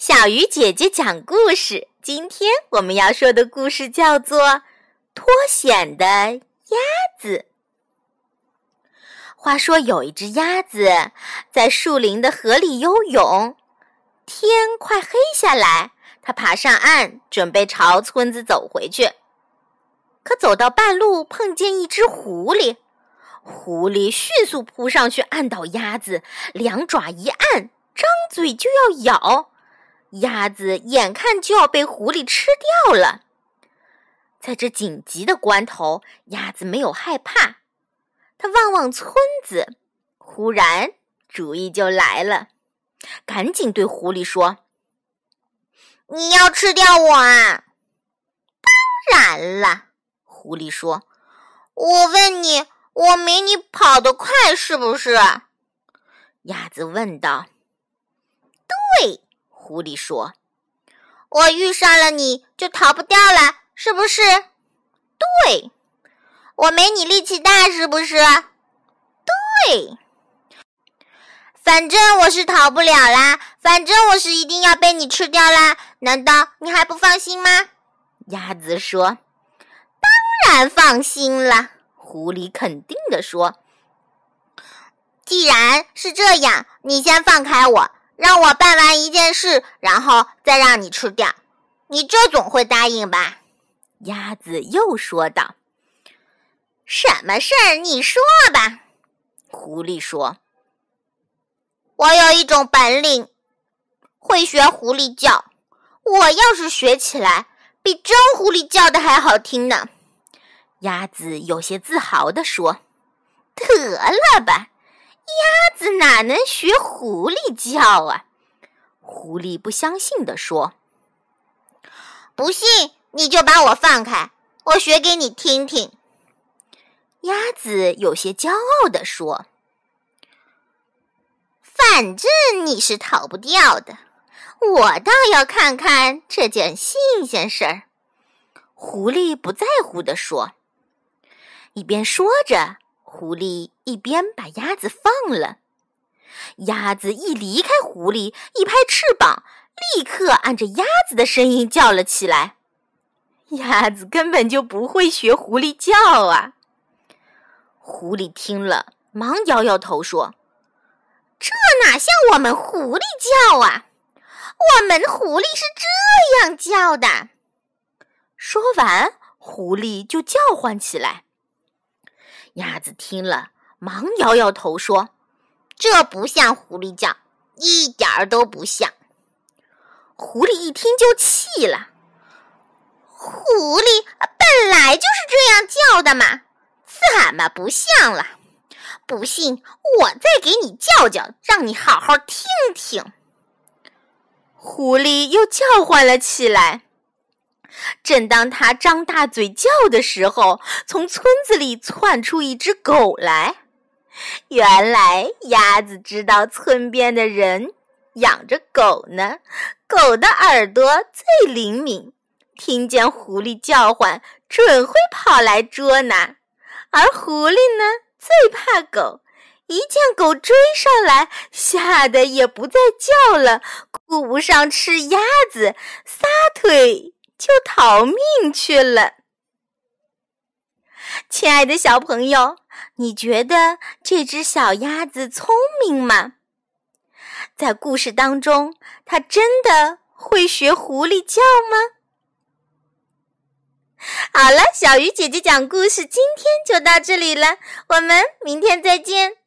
小鱼姐姐讲故事。今天我们要说的故事叫做《脱险的鸭子》。话说有一只鸭子在树林的河里游泳，天快黑下来，它爬上岸，准备朝村子走回去。可走到半路，碰见一只狐狸，狐狸迅速扑上去，按倒鸭子，两爪一按，张嘴就要咬。鸭子眼看就要被狐狸吃掉了，在这紧急的关头，鸭子没有害怕。它望望村子，忽然主意就来了，赶紧对狐狸说：“你要吃掉我啊？”“当然了。”狐狸说，“我问你，我没你跑得快是不是？”鸭子问道。“对。”狐狸说：“我遇上了你就逃不掉了，是不是？对，我没你力气大，是不是？对，反正我是逃不了啦，反正我是一定要被你吃掉啦。难道你还不放心吗？”鸭子说：“当然放心了。”狐狸肯定地说：“既然是这样，你先放开我。”让我办完一件事，然后再让你吃掉，你这总会答应吧？鸭子又说道：“什么事儿？你说吧。”狐狸说：“我有一种本领，会学狐狸叫。我要是学起来，比真狐狸叫的还好听呢。”鸭子有些自豪地说：“得了吧。”鸭子哪能学狐狸叫啊？狐狸不相信地说：“不信你就把我放开，我学给你听听。”鸭子有些骄傲地说：“反正你是逃不掉的，我倒要看看这件新鲜事儿。”狐狸不在乎地说，一边说着。狐狸一边把鸭子放了，鸭子一离开狐狸，一拍翅膀，立刻按着鸭子的声音叫了起来。鸭子根本就不会学狐狸叫啊！狐狸听了，忙摇摇头说：“这哪像我们狐狸叫啊？我们狐狸是这样叫的。”说完，狐狸就叫唤起来。鸭子听了，忙摇摇头说：“这不像狐狸叫，一点儿都不像。”狐狸一听就气了：“狐狸本来就是这样叫的嘛，怎么不像了？不信，我再给你叫叫，让你好好听听。”狐狸又叫唤了起来。正当他张大嘴叫的时候，从村子里窜出一只狗来。原来鸭子知道村边的人养着狗呢，狗的耳朵最灵敏，听见狐狸叫唤，准会跑来捉拿。而狐狸呢，最怕狗，一见狗追上来，吓得也不再叫了，顾不上吃鸭子，撒腿。就逃命去了。亲爱的小朋友，你觉得这只小鸭子聪明吗？在故事当中，它真的会学狐狸叫吗？好了，小鱼姐姐讲故事，今天就到这里了，我们明天再见。